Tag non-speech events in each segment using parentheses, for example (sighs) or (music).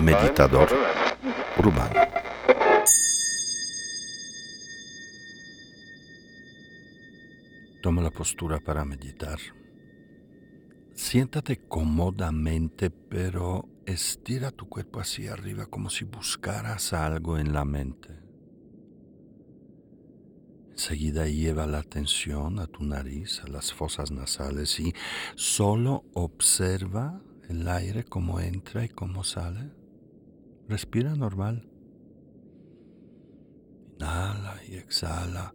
Meditador urbano. Toma la postura para meditar. Siéntate cómodamente, pero estira tu cuerpo hacia arriba como si buscaras algo en la mente. Enseguida lleva la atención a tu nariz, a las fosas nasales y solo observa el aire como entra y cómo sale. Respira normal. Inhala y exhala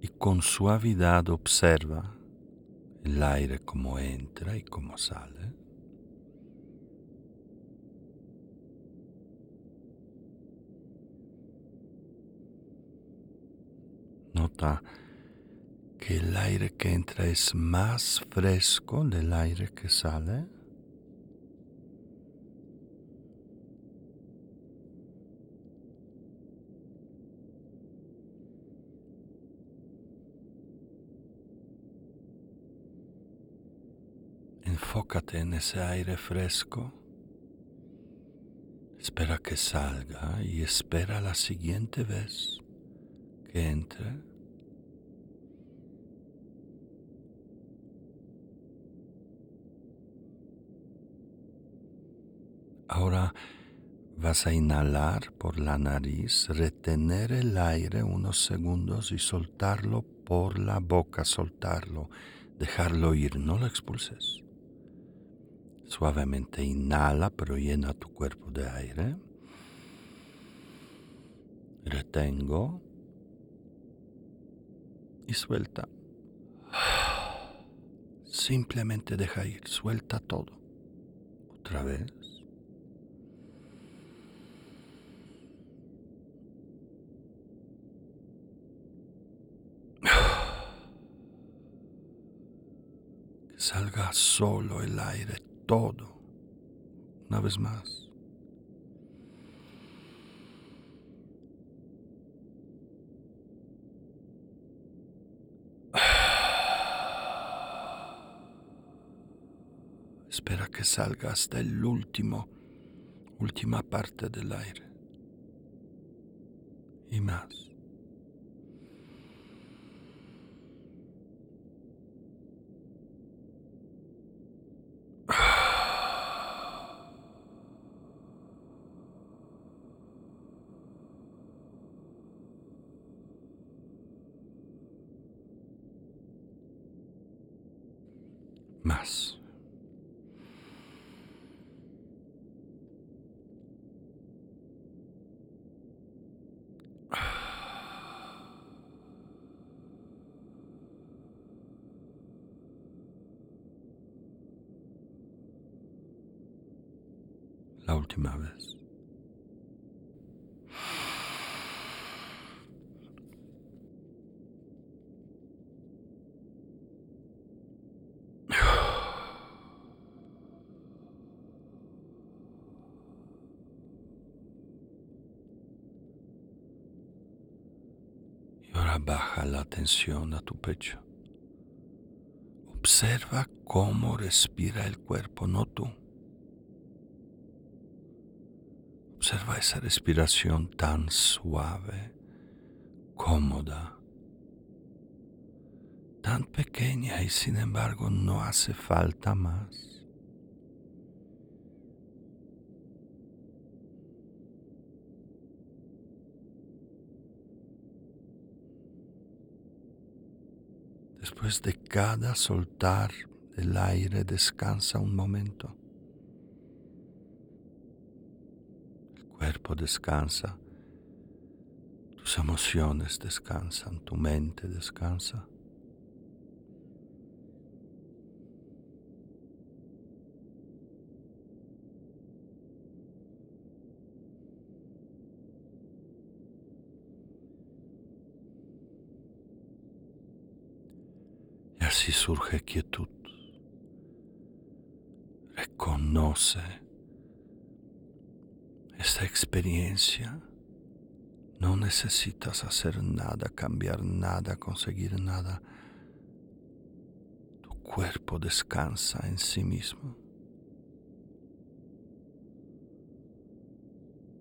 y con suavidad observa el aire como entra y cómo sale. Que el aire que entra es más fresco del aire que sale. Enfócate en ese aire fresco. Espera que salga y espera la siguiente vez que entre. Ahora vas a inhalar por la nariz, retener el aire unos segundos y soltarlo por la boca, soltarlo, dejarlo ir, no lo expulses. Suavemente inhala, pero llena tu cuerpo de aire. Retengo y suelta. Simplemente deja ir, suelta todo. Otra vez. Que salga solo el aire, todo. Una vez más. (sighs) Espera que salga hasta el último, última parte del aire. Y más. Más. La última vez. Baja la atención a tu pecho. Observa cómo respira el cuerpo, no tú. Observa esa respiración tan suave, cómoda, tan pequeña y sin embargo no hace falta más. Después de cada soltar el aire, descansa un momento. El cuerpo descansa, tus emociones descansan, tu mente descansa. Así surge quietud. Reconoce esta experiencia. No necesitas hacer nada, cambiar nada, conseguir nada. Tu cuerpo descansa en sí mismo.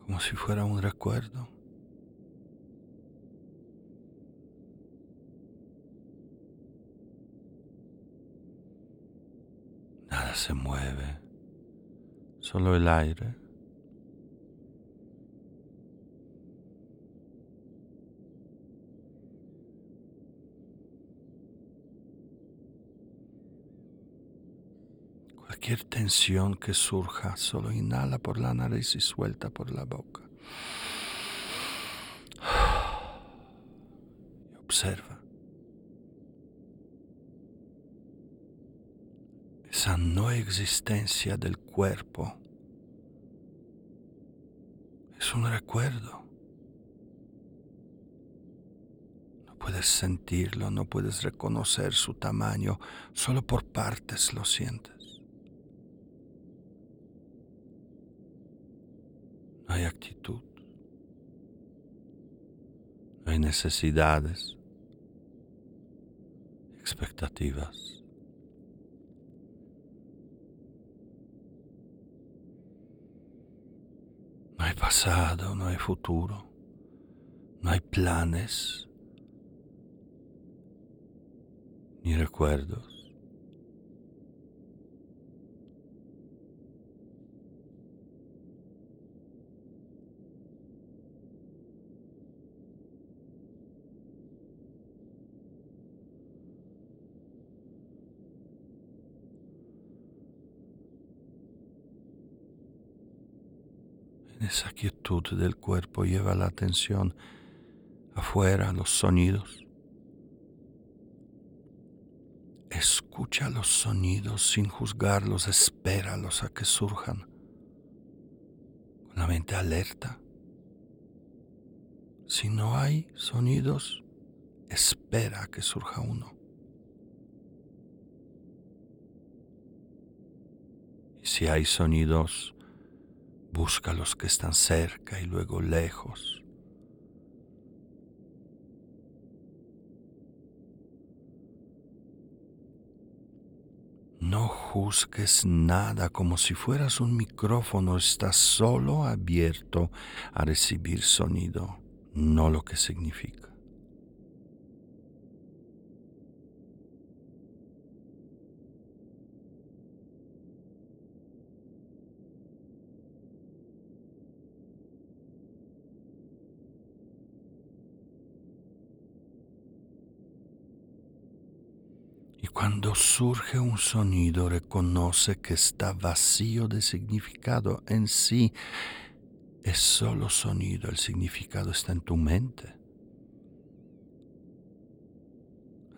Como si fuera un recuerdo. Nada se mueve, solo el aire. Cualquier tensión que surja, solo inhala por la nariz y suelta por la boca. (sighs) Observa. Esa no existencia del cuerpo es un recuerdo. No puedes sentirlo, no puedes reconocer su tamaño, solo por partes lo sientes. no hay actitud, no hay necesidades, expectativas. Pasado, no hay futuro, no hay planes ni recuerdos. Esa quietud del cuerpo lleva la atención afuera, los sonidos. Escucha los sonidos sin juzgarlos, espéralos a que surjan. Con la mente alerta. Si no hay sonidos, espera a que surja uno. Y si hay sonidos, Busca los que están cerca y luego lejos. No juzgues nada como si fueras un micrófono, estás solo abierto a recibir sonido, no lo que significa. Cuando surge un sonido, reconoce que está vacío de significado en sí. Es solo sonido, el significado está en tu mente.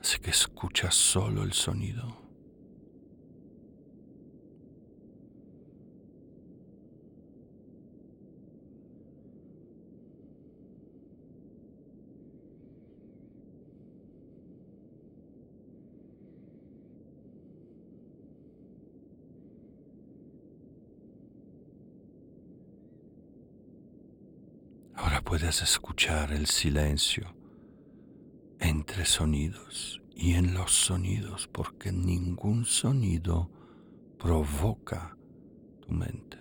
Así que escucha solo el sonido. Puedes escuchar el silencio entre sonidos y en los sonidos, porque ningún sonido provoca tu mente.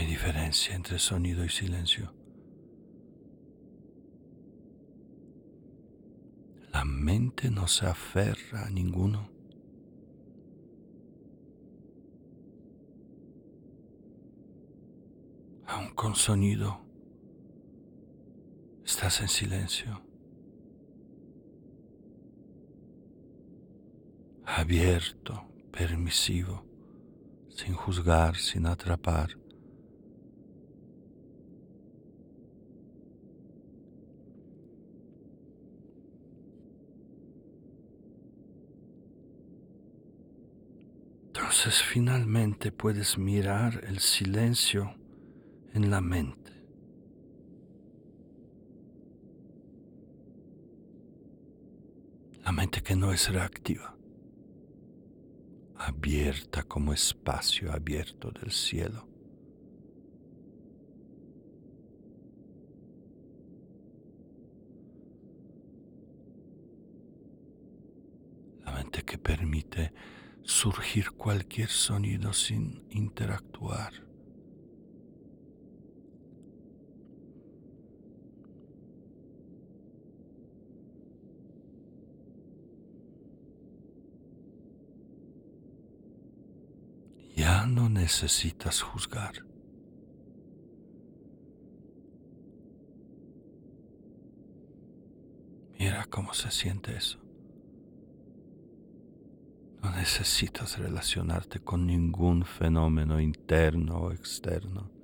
hay entre sonido y silencio. La mente no se aferra a ninguno. Aun con sonido, estás en silencio. Abierto, permisivo, sin juzgar, sin atrapar. Entonces finalmente puedes mirar el silencio en la mente. La mente que no es reactiva, abierta como espacio abierto del cielo. La mente que permite surgir cualquier sonido sin interactuar. Ya no necesitas juzgar. Mira cómo se siente eso. No necesitas relacionarte con ningún fenómeno interno o externo.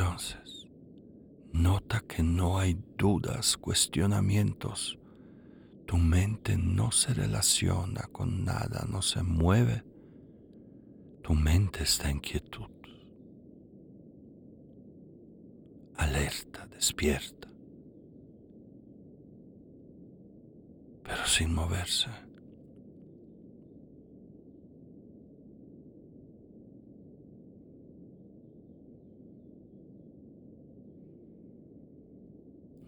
Entonces, nota que no hay dudas, cuestionamientos. Tu mente no se relaciona con nada, no se mueve. Tu mente está en quietud, alerta, despierta, pero sin moverse.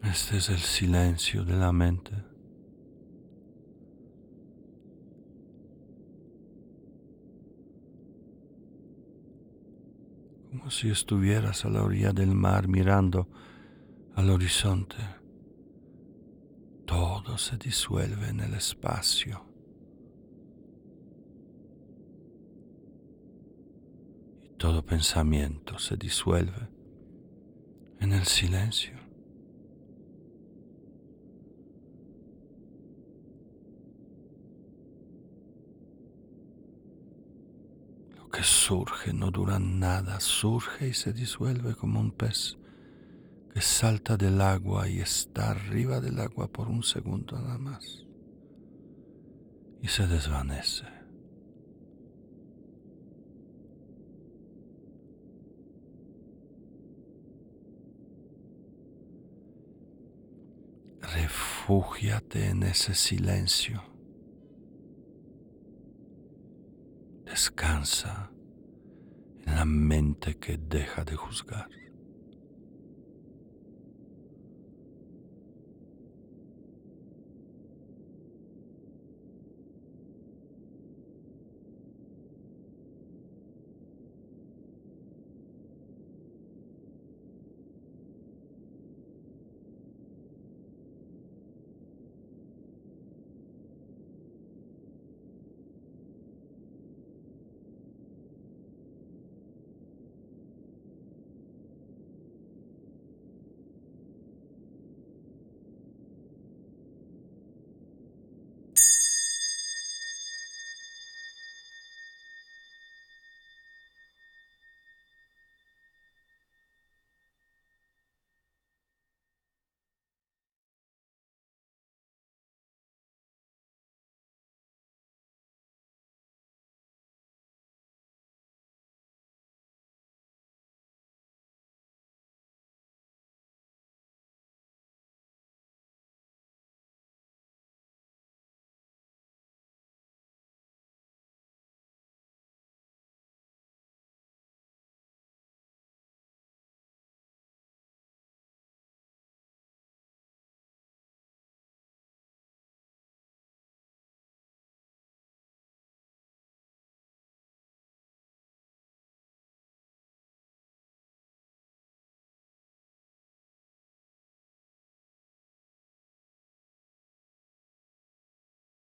Este es el silencio de la mente. Como si estuvieras a la orilla del mar mirando al horizonte. Todo se disuelve en el espacio. Y todo pensamiento se disuelve en el silencio. Que surge no dura nada, surge y se disuelve como un pez que salta del agua y está arriba del agua por un segundo nada más y se desvanece. Refúgiate en ese silencio descansa en la mente que deja de juzgar.